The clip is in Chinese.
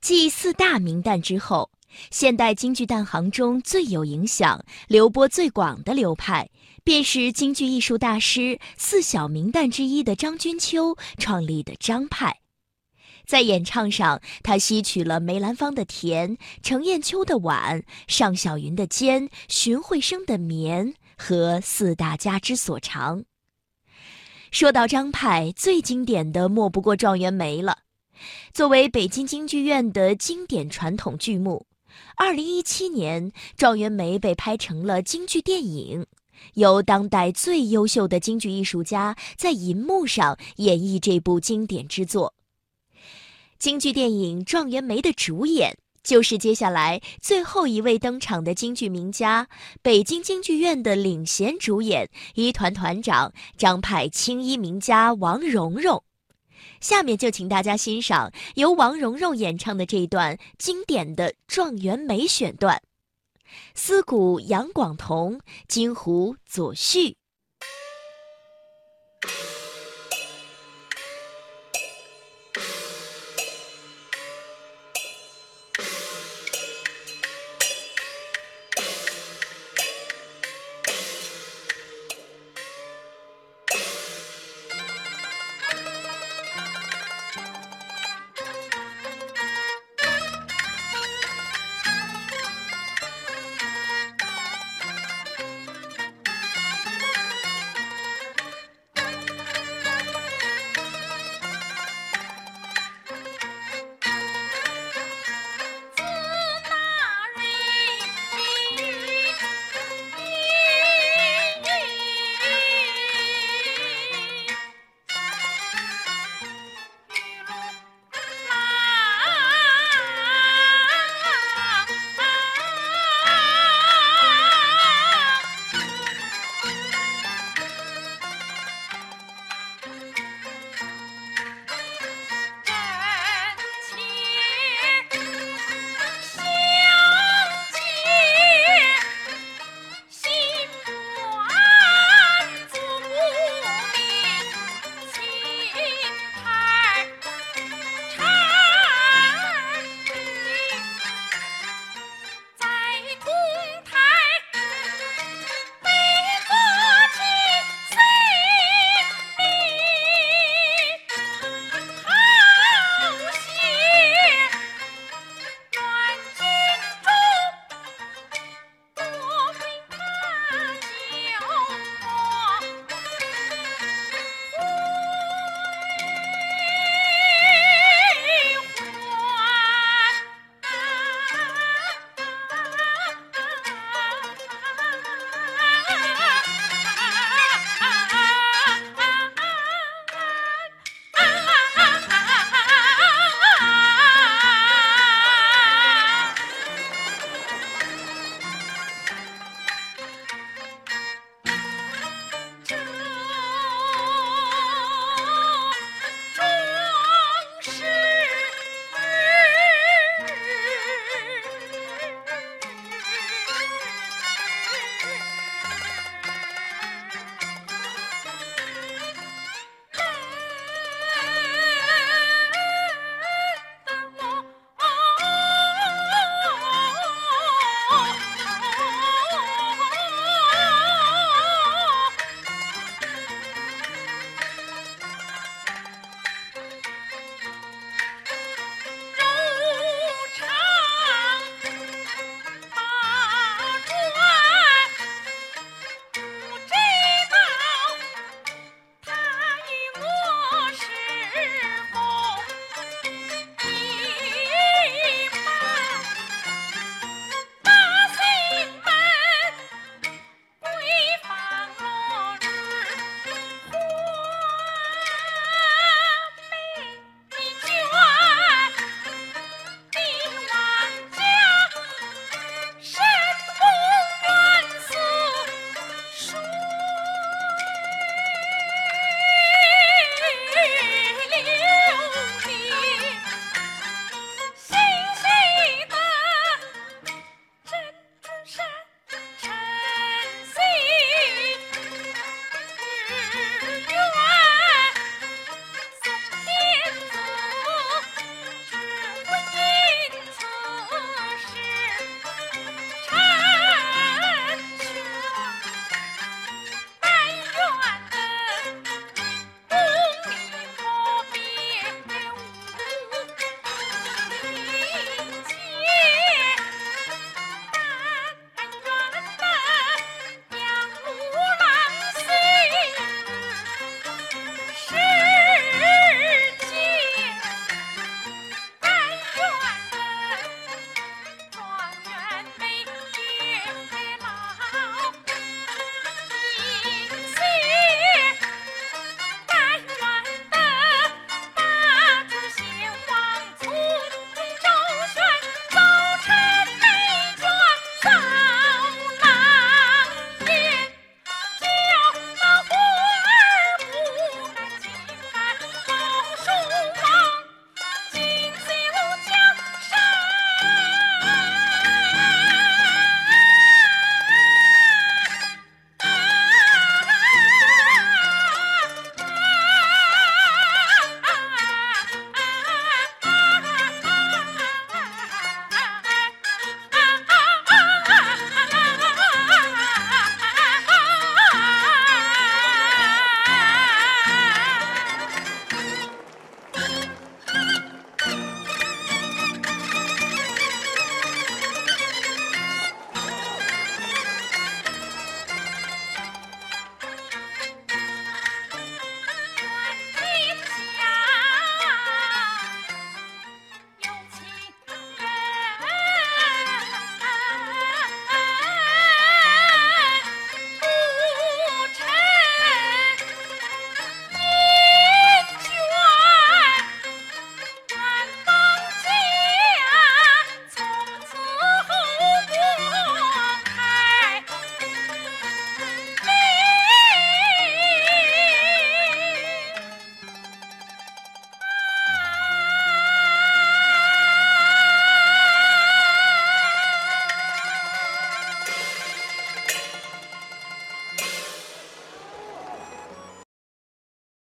继四大名旦之后，现代京剧旦行中最有影响、流播最广的流派，便是京剧艺术大师四小名旦之一的张君秋创立的张派。在演唱上，他吸取了梅兰芳的甜、程砚秋的婉、尚小云的尖、荀慧生的绵和四大家之所长。说到张派，最经典的莫不过《状元梅》了。作为北京京剧院的经典传统剧目，二零一七年《状元梅》被拍成了京剧电影，由当代最优秀的京剧艺术家在银幕上演绎这部经典之作。京剧电影《状元梅》的主演就是接下来最后一位登场的京剧名家——北京京剧院的领衔主演、一团团长、张派青衣名家王蓉蓉。下面就请大家欣赏由王蓉蓉演唱的这一段经典的《状元梅》选段，思古杨广同，京胡左旭。